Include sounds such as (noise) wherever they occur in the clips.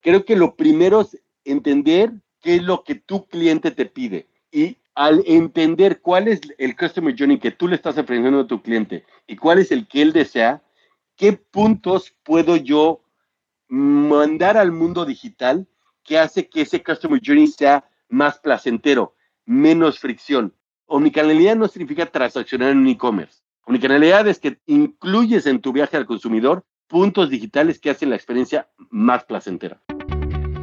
Creo que lo primero es entender qué es lo que tu cliente te pide. Y al entender cuál es el customer journey que tú le estás ofreciendo a tu cliente y cuál es el que él desea, qué puntos puedo yo mandar al mundo digital que hace que ese customer journey sea más placentero, menos fricción. Omnicanalidad no significa transaccionar en un e-commerce. Omnicanalidad es que incluyes en tu viaje al consumidor puntos digitales que hacen la experiencia más placentera.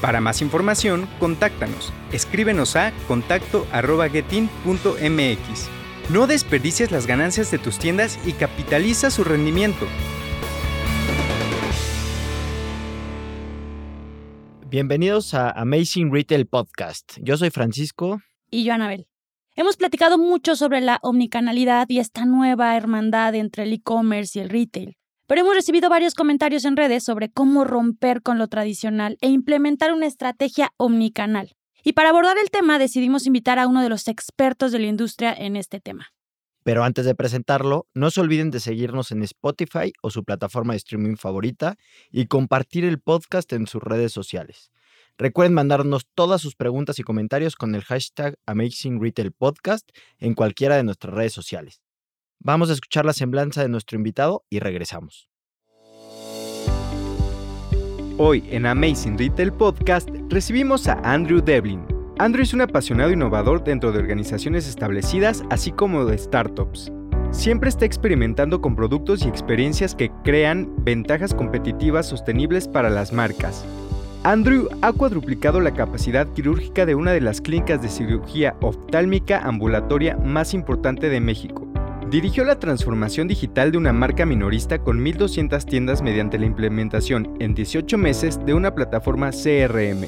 Para más información, contáctanos. Escríbenos a contacto.getin.mx. No desperdicies las ganancias de tus tiendas y capitaliza su rendimiento. Bienvenidos a Amazing Retail Podcast. Yo soy Francisco. Y yo, Anabel. Hemos platicado mucho sobre la omnicanalidad y esta nueva hermandad entre el e-commerce y el retail pero hemos recibido varios comentarios en redes sobre cómo romper con lo tradicional e implementar una estrategia omnicanal. Y para abordar el tema decidimos invitar a uno de los expertos de la industria en este tema. Pero antes de presentarlo, no se olviden de seguirnos en Spotify o su plataforma de streaming favorita y compartir el podcast en sus redes sociales. Recuerden mandarnos todas sus preguntas y comentarios con el hashtag Amazing Retail Podcast en cualquiera de nuestras redes sociales. Vamos a escuchar la semblanza de nuestro invitado y regresamos. Hoy en Amazing Retail Podcast recibimos a Andrew Devlin. Andrew es un apasionado innovador dentro de organizaciones establecidas, así como de startups. Siempre está experimentando con productos y experiencias que crean ventajas competitivas sostenibles para las marcas. Andrew ha cuadruplicado la capacidad quirúrgica de una de las clínicas de cirugía oftálmica ambulatoria más importante de México Dirigió la transformación digital de una marca minorista con 1.200 tiendas mediante la implementación en 18 meses de una plataforma CRM,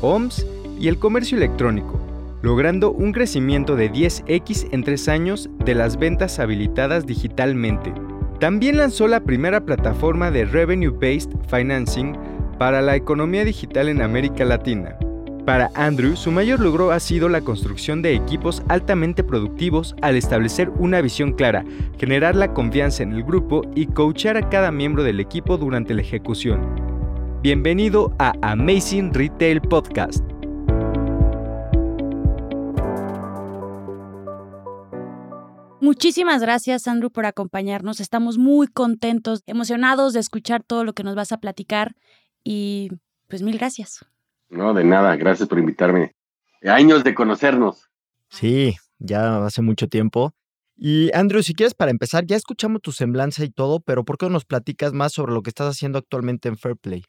OMS y el comercio electrónico, logrando un crecimiento de 10x en tres años de las ventas habilitadas digitalmente. También lanzó la primera plataforma de Revenue Based Financing para la economía digital en América Latina para Andrew, su mayor logro ha sido la construcción de equipos altamente productivos al establecer una visión clara, generar la confianza en el grupo y coachar a cada miembro del equipo durante la ejecución. Bienvenido a Amazing Retail Podcast. Muchísimas gracias, Andrew, por acompañarnos. Estamos muy contentos, emocionados de escuchar todo lo que nos vas a platicar y pues mil gracias. No, de nada, gracias por invitarme. Años de conocernos. Sí, ya hace mucho tiempo. Y Andrew, si quieres para empezar, ya escuchamos tu semblanza y todo, pero ¿por qué no nos platicas más sobre lo que estás haciendo actualmente en Fairplay?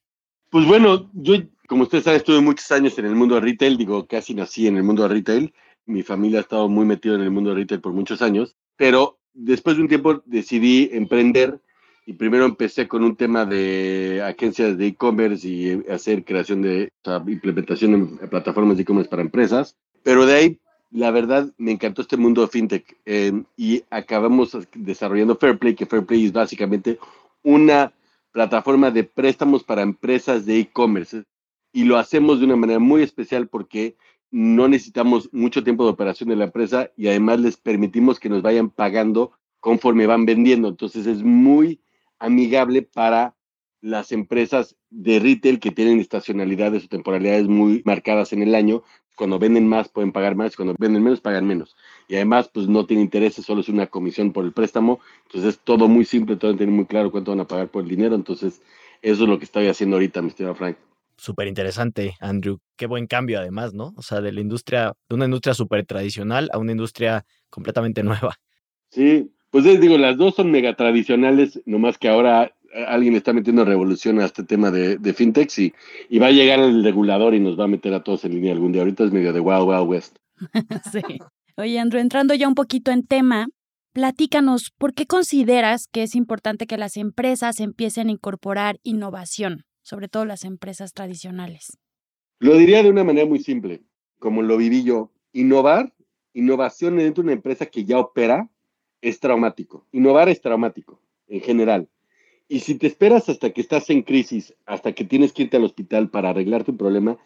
Pues bueno, yo, como ustedes saben, estuve muchos años en el mundo de retail, digo, casi nací en el mundo de retail. Mi familia ha estado muy metida en el mundo de retail por muchos años, pero después de un tiempo decidí emprender y primero empecé con un tema de agencias de e-commerce y hacer creación de implementación de plataformas de e-commerce para empresas, pero de ahí la verdad me encantó este mundo de fintech em, y acabamos desarrollando Fairplay, que Fairplay es básicamente una plataforma de préstamos para empresas de e-commerce y lo hacemos de una manera muy especial porque no necesitamos mucho tiempo de operación de la empresa y además les permitimos que nos vayan pagando conforme van vendiendo. Entonces es muy amigable para las empresas de retail que tienen estacionalidades o temporalidades muy marcadas en el año. Cuando venden más pueden pagar más, cuando venden menos pagan menos. Y además, pues no tiene intereses, solo es una comisión por el préstamo. Entonces es todo muy simple, todo tiene muy claro cuánto van a pagar por el dinero. Entonces eso es lo que estoy haciendo ahorita, mi estimado Frank. Súper interesante, Andrew. Qué buen cambio además, ¿no? O sea, de la industria, de una industria súper tradicional a una industria completamente (laughs) nueva. Sí, pues les digo, las dos son mega tradicionales, nomás que ahora eh, alguien está metiendo revolución a este tema de, de fintechs y, y, va a llegar el regulador y nos va a meter a todos en línea algún día. Ahorita es medio de Wild Wild West. (laughs) sí. Oye, Andrew, entrando ya un poquito en tema, platícanos, ¿por qué consideras que es importante que las empresas empiecen a incorporar innovación, sobre todo las empresas tradicionales? Lo diría de una manera muy simple, como lo viví yo. Innovar innovación dentro de una empresa que ya opera es traumático. Innovar es traumático en general. Y si te esperas hasta que estás en crisis, hasta que tienes que irte al hospital para arreglar tu problema,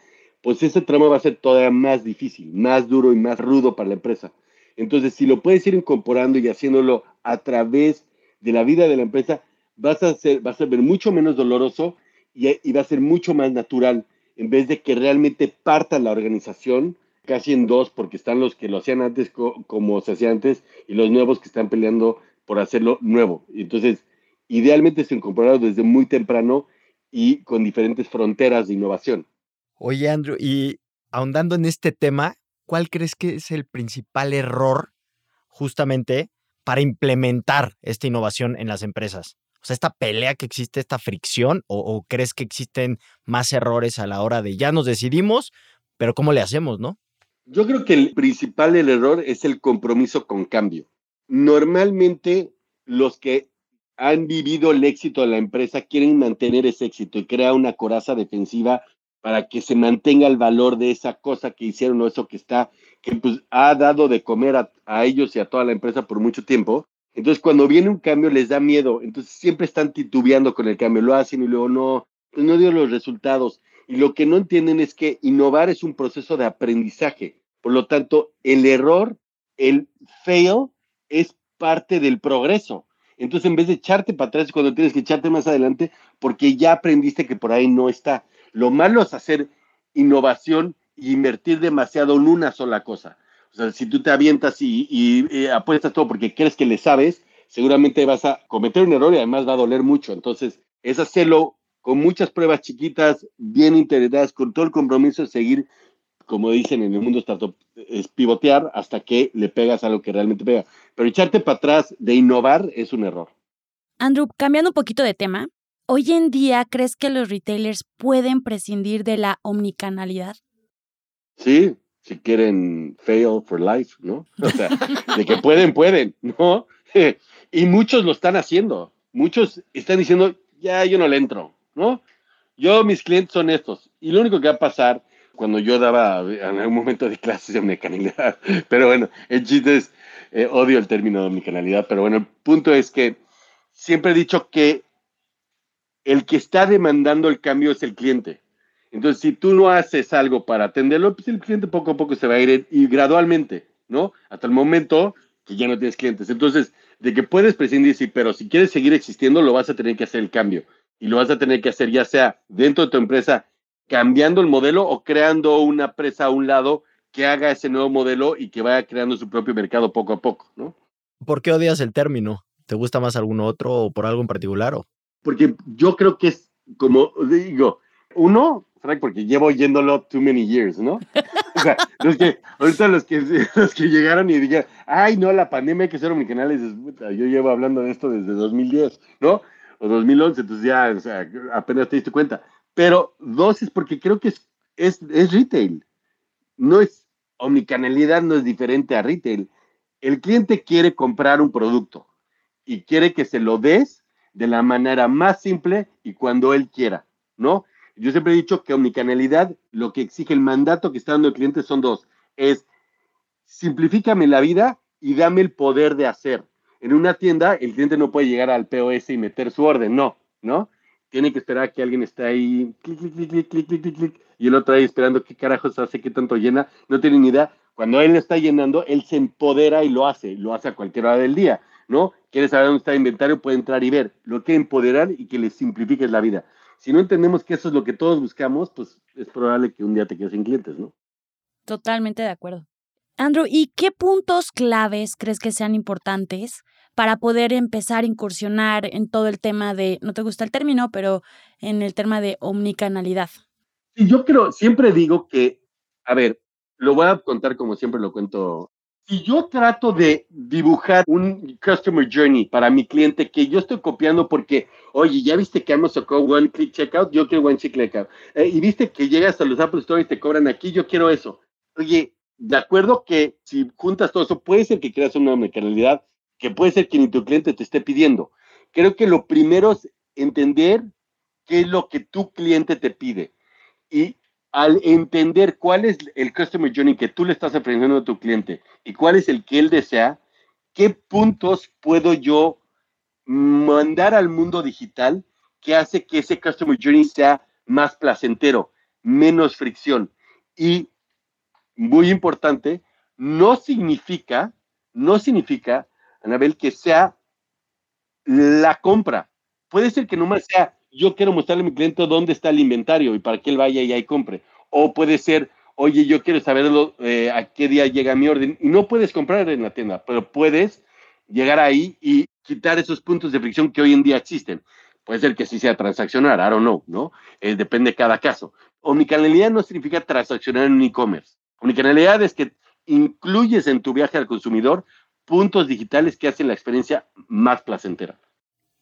pues ese trauma va a ser todavía más difícil, más duro y más rudo para la empresa. Entonces, si lo puedes ir incorporando y haciéndolo a través de la vida de la empresa, vas a ser, va a ser mucho menos doloroso y, va a ser mucho más natural, en vez de que realmente parta la organización casi en dos, porque están los que lo hacían antes como se hacía antes y los nuevos que están peleando por hacerlo nuevo. Entonces, idealmente se incorporado desde muy temprano y con diferentes fronteras de innovación. Oye, Andrew, y ahondando en este tema, ¿cuál crees que es el principal error justamente para implementar esta innovación en las empresas? O sea, esta pelea que existe, esta fricción, o, crees que existen más errores a la hora de ya nos decidimos, pero ¿cómo le hacemos, no? Yo creo que el principal error es el compromiso con cambio. Normalmente los que han vivido el éxito de la empresa quieren mantener ese éxito y crear una coraza defensiva para que se mantenga el valor de esa cosa que hicieron o eso que está, que pues ha dado de comer a, a ellos y a toda la empresa por mucho tiempo entonces, cuando viene un cambio, les da miedo. Entonces, siempre están titubeando con el cambio. Lo hacen y luego no, pues no dio los resultados. Y lo que no entienden es que innovar es un proceso de aprendizaje. Por lo tanto, el error, el fail, es parte del progreso. Entonces, en vez de echarte para atrás cuando tienes que echarte más adelante, porque ya aprendiste que por ahí no está. Lo malo es hacer innovación e invertir demasiado en una sola cosa. O sea, si tú te avientas y, eh, apuestas todo porque crees que le sabes, seguramente vas a cometer un error y además va a doler mucho. Entonces, es hacerlo con muchas pruebas chiquitas, bien integradas, con todo el compromiso de seguir, como dicen en el mundo startup, es pivotear hasta que le pegas a lo que realmente pega. Pero echarte para atrás de innovar es un error. Andrew, cambiando un poquito de tema, ¿hoy en día crees que los retailers pueden prescindir de la omnicanalidad? Sí, si quieren fail for life, ¿no? O sea, de que pueden, pueden, ¿no? (laughs) y muchos lo están haciendo. Muchos están diciendo, ya yo no le entro, ¿no? Yo, mis clientes son estos. Y lo único que va a pasar cuando yo daba en algún momento de clases de omnicanalidad, (laughs) pero bueno, el chiste eh, odio el término de omnicanalidad, pero bueno, el punto es que siempre he dicho que el que está demandando el cambio es el cliente. Entonces, si tú no haces algo para atenderlo, pues el cliente poco a poco se va a ir y gradualmente, ¿no? Hasta el momento que ya no tienes clientes. Entonces, de que puedes prescindir, sí, pero si quieres seguir existiendo, lo vas a tener que hacer el cambio. Y lo vas a tener que hacer ya sea dentro de tu empresa, cambiando el modelo o creando una empresa a un lado que haga ese nuevo modelo y que vaya creando su propio mercado poco a poco, ¿no? ¿Por qué odias el término? ¿Te gusta más alguno otro o por algo en particular? O? Porque yo creo que es, como digo, uno, porque llevo oyéndolo too many years, ¿no? O sea, los que, ahorita los que, (laughs) los que llegaron y dijeron, ay, no, la pandemia hay que ser omnicanales, puta, yo llevo hablando de esto desde 2010, ¿no? O 2011, entonces ya, o sea, apenas te diste cuenta. Pero dos es porque creo que es, es, es retail. No es, omnicanalidad no es diferente a retail. El cliente quiere comprar un producto y quiere que se lo des de la manera más simple y cuando él quiera, ¿no? Yo siempre he dicho que omnicanalidad, lo que exige el mandato que está dando el cliente son dos. Es simplifícame la vida y dame el poder de hacer. En una tienda, el cliente no puede llegar al POS y meter su orden, no, ¿no? Tiene que esperar que alguien esté ahí, clic, clic, clic, clic, clic, clic, clic, y el otro ahí esperando qué carajos hace, qué tanto llena, no tiene ni idea. Cuando él está llenando, él se empodera y lo hace, lo hace a cualquier hora del día, ¿no? Quiere saber dónde está el inventario, puede entrar y ver. Lo que empoderar y que le simplifiques la vida si no entendemos que eso es lo que todos buscamos, pues es probable que un día te quedes sin clientes, ¿no? Totalmente de acuerdo. Andrew, ¿y qué puntos claves crees que sean importantes para poder empezar a incursionar en todo el tema de, no te gusta el término, pero en el tema de omnicanalidad? Yo creo, siempre digo que, a ver, lo voy a contar como siempre lo cuento si yo trato de dibujar un customer journey para mi cliente que yo estoy copiando porque, oye, ya viste que Amazon sacó One Click Checkout, yo quiero One Click Checkout. Eh, y viste que llegas a los Apple Store y te cobran aquí, yo quiero eso. Oye, de acuerdo que si juntas todo eso, puede ser que creas una mecanalidad que puede ser que ni tu cliente te esté pidiendo. Creo que lo primero es entender qué es lo que tu cliente te pide. Y al entender cuál es el customer journey que tú le estás ofreciendo a tu cliente y cuál es el que él desea, qué puntos puedo yo mandar al mundo digital que hace que ese customer journey sea más placentero, menos fricción. Y muy importante, no significa, no significa, Anabel, que sea la compra. Puede ser que nomás sea, yo quiero mostrarle a mi cliente dónde está el inventario y para que él vaya y ahí compre. O puede ser, oye, yo quiero saberlo eh, a qué día llega mi orden. Y no puedes comprar en la tienda, pero puedes llegar ahí y quitar esos puntos de fricción que hoy en día existen. Puede ser que sí sea transaccionar, I don't know, ¿no? Eh, depende de cada caso. Omnicanalidad no significa transaccionar en e-commerce. Omnicanalidad es que incluyes en tu viaje al consumidor puntos digitales que hacen la experiencia más placentera.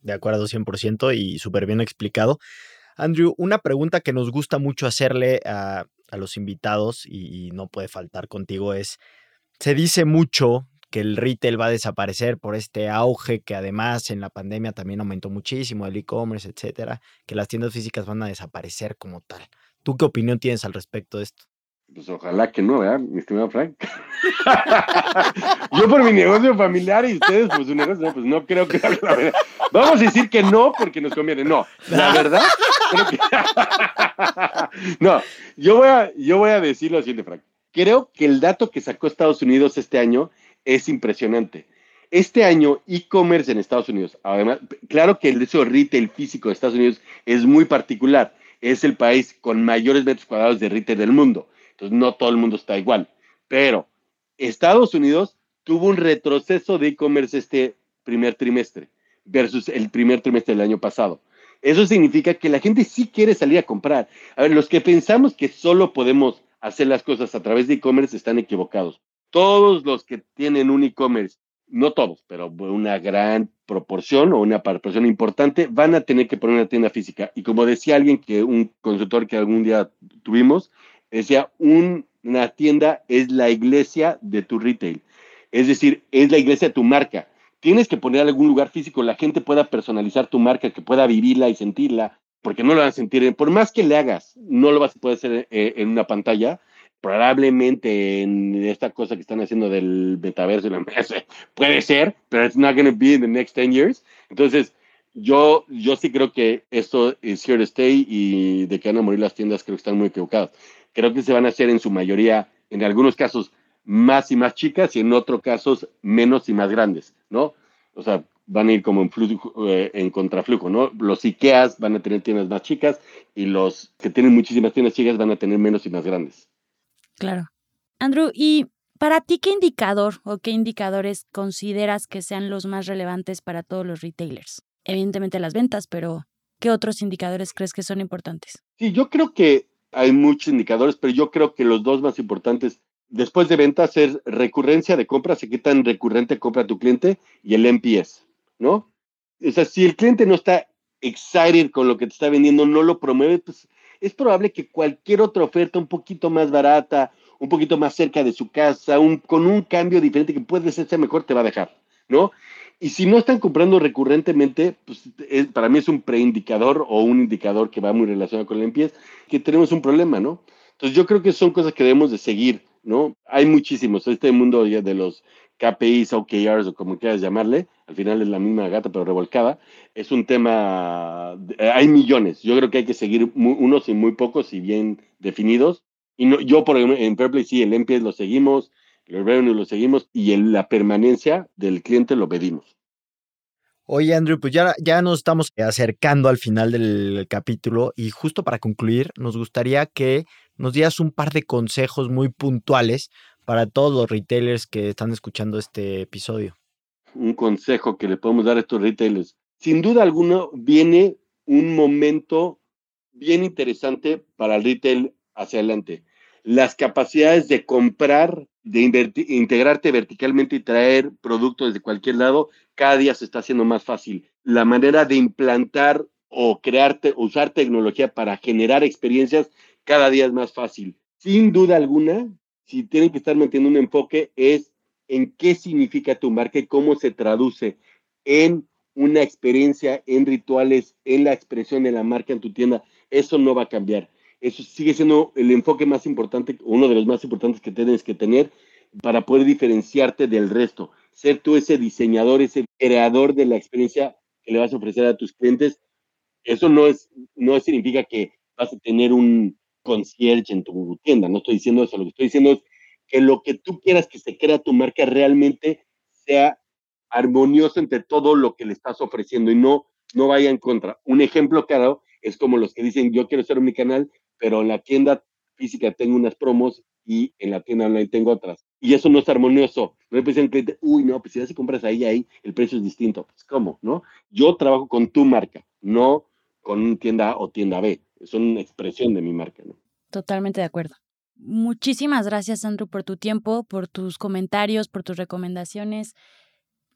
De acuerdo, 100% y súper bien explicado. Andrew, una pregunta que nos gusta mucho hacerle a, los invitados y, no puede faltar contigo es, se dice mucho que el retail va a desaparecer por este auge que además en la pandemia también aumentó muchísimo, el e-commerce, etcétera, que las tiendas físicas van a desaparecer como tal. ¿Tú qué opinión tienes al respecto de esto? Pues ojalá que no, ¿verdad, mi estimado Frank? (laughs) Yo por mi negocio familiar y ustedes por su negocio, pues no creo que la verdad. Vamos a decir que no porque nos conviene. No, la (laughs) verdad, (laughs) no, yo voy, a, yo voy a decir lo siguiente, Frank. Creo que el dato que sacó Estados Unidos este año es impresionante. Este año, e-commerce en Estados Unidos, además, claro que el de retail físico de Estados Unidos es muy particular. Es el país con mayores metros cuadrados de retail del mundo. No todo el mundo está igual. Pero Estados Unidos tuvo un retroceso de e-commerce este primer trimestre versus el primer trimestre del año pasado. Eso significa que la gente sí quiere salir a comprar. A ver, los que pensamos que solo podemos hacer las cosas a través de e-commerce están equivocados. Todos los que tienen un e-commerce, no todos, pero una gran proporción o una proporción importante, van a tener que poner una tienda física. Y como decía alguien que un consultor que algún día tuvimos, Decía, una tienda es la iglesia de tu retail. Es decir, es la iglesia de tu marca. Tienes que poner algún lugar físico, la gente pueda personalizar tu marca, que pueda vivirla y sentirla, porque no lo van a sentir. Por más que le hagas, no lo vas a poder hacer eh, en una pantalla. Probablemente en esta cosa que están haciendo del metaverso la (laughs) puede ser, pero it's not going to be in the next 10 years. Entonces, yo, yo sí creo que esto es here to stay y de que van a morir las tiendas creo que están muy equivocados creo que se van a hacer en su mayoría, en algunos casos, más y más chicas y en otros casos menos y más grandes, ¿no? O sea, van a ir como en, flujo, eh, en contraflujo, ¿no? Los IKEAs van a tener tiendas más chicas y los que tienen muchísimas tiendas chicas van a tener menos y más grandes. Claro. Andrew, ¿y para ti qué indicador o qué indicadores consideras que sean los más relevantes para todos los retailers? Evidentemente las ventas, pero ¿qué otros indicadores crees que son importantes? Sí, yo creo que hay muchos indicadores, pero yo creo que los dos más importantes después de ventas es recurrencia de compras, qué tan recurrente compra tu cliente y el NPS, ¿no? O sea, si el cliente no está excited con lo que te está vendiendo, no lo promueve, pues es probable que cualquier otra oferta un poquito más barata, un poquito más cerca de su casa, un, con un cambio diferente que puede ser mejor, te va a dejar, ¿no? Y si no están comprando recurrentemente, pues para mí es un preindicador o un indicador que va muy relacionado con el NPS, que tenemos un problema, ¿no? Entonces yo creo que son cosas que debemos de seguir, ¿no? Hay muchísimos, este mundo ya de los KPIs, OKRs o como quieras llamarle, al final es la misma gata pero revolcada, es un tema, hay millones, yo creo que hay que seguir unos y muy pocos y bien definidos. Y no, yo, por ejemplo, en Fairplay sí, el NPS lo seguimos, el revenue lo seguimos y en la permanencia del cliente lo pedimos. Oye, Andrew, pues ya, ya nos estamos acercando al final del capítulo y justo para concluir, nos gustaría que nos dieras un par de consejos muy puntuales para todos los retailers que están escuchando este episodio. Un consejo que le podemos dar a estos retailers. Sin duda alguna, viene un momento bien interesante para el retail hacia adelante. Las capacidades de comprar de integrarte verticalmente y traer productos desde cualquier lado, cada día se está haciendo más fácil. La manera de implantar o crearte, usar tecnología para generar experiencias, cada día es más fácil. Sin duda alguna, si tienen que estar manteniendo un enfoque, es en qué significa tu marca y cómo se traduce en una experiencia, en rituales, en la expresión de la marca en tu tienda. Eso no va a cambiar. Eso sigue siendo el enfoque más importante, uno de los más importantes que tienes que tener para poder diferenciarte del resto. Ser tú ese diseñador, ese creador de la experiencia que le vas a ofrecer a tus clientes. Eso no, es, no significa que vas a tener un concierge en tu tienda. No estoy diciendo eso. Lo que estoy diciendo es que lo que tú quieras que se crea tu marca realmente sea armonioso entre todo lo que le estás ofreciendo y no, no vaya en contra. Un ejemplo claro es como los que dicen, yo quiero ser mi canal, pero en la tienda física tengo unas promos y en la tienda online tengo otras. Y eso no es armonioso. No le el cliente, uy, no, pues si compras ahí, ahí, el precio es distinto. Pues, ¿cómo? ¿No? Yo trabajo con tu marca, no con tienda A o tienda B. Es una expresión de mi marca, ¿no? Totalmente de acuerdo. Muchísimas gracias, Andrew, por tu tiempo, por tus comentarios, por tus recomendaciones.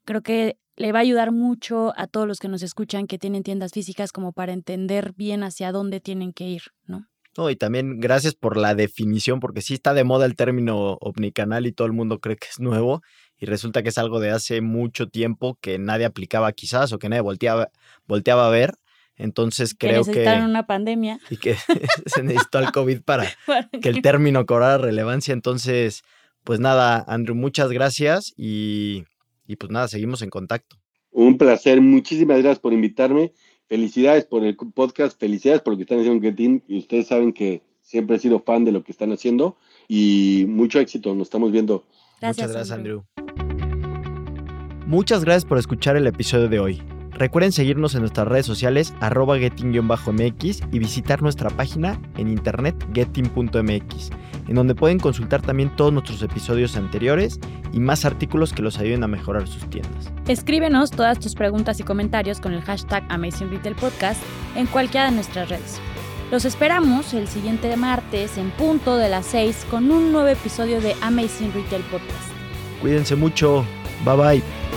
Creo que le va a ayudar mucho a todos los que nos escuchan que tienen tiendas físicas como para entender bien hacia dónde tienen que ir, ¿no? No, y también gracias por la definición, porque sí está de moda el término omnicanal y todo el mundo cree que es nuevo y resulta que es algo de hace mucho tiempo que nadie aplicaba quizás o que nadie volteaba, volteaba a ver. Entonces creo que... necesitaron una pandemia. Y que (laughs) se necesitó el COVID para (laughs) que el término cobrara relevancia. Entonces, pues nada, Andrew, muchas gracias y, y pues nada, seguimos en contacto. Un placer, muchísimas gracias por invitarme felicidades por el podcast, felicidades por lo que están haciendo en Getin y ustedes saben que siempre he sido fan de lo que están haciendo y mucho éxito, nos estamos viendo. Muchas gracias, Andrew. Muchas gracias por escuchar el episodio de hoy. Recuerden seguirnos en nuestras redes sociales arroba getting-mx y visitar nuestra página en internet getting.mx, en donde pueden consultar también todos nuestros episodios anteriores y más artículos que los ayuden a mejorar sus tiendas. Escríbenos todas tus preguntas y comentarios con el hashtag Amazing Retail Podcast en cualquiera de nuestras redes. Los esperamos el siguiente martes en punto de las 6 con un nuevo episodio de Amazing Retail Podcast. Cuídense mucho. Bye bye.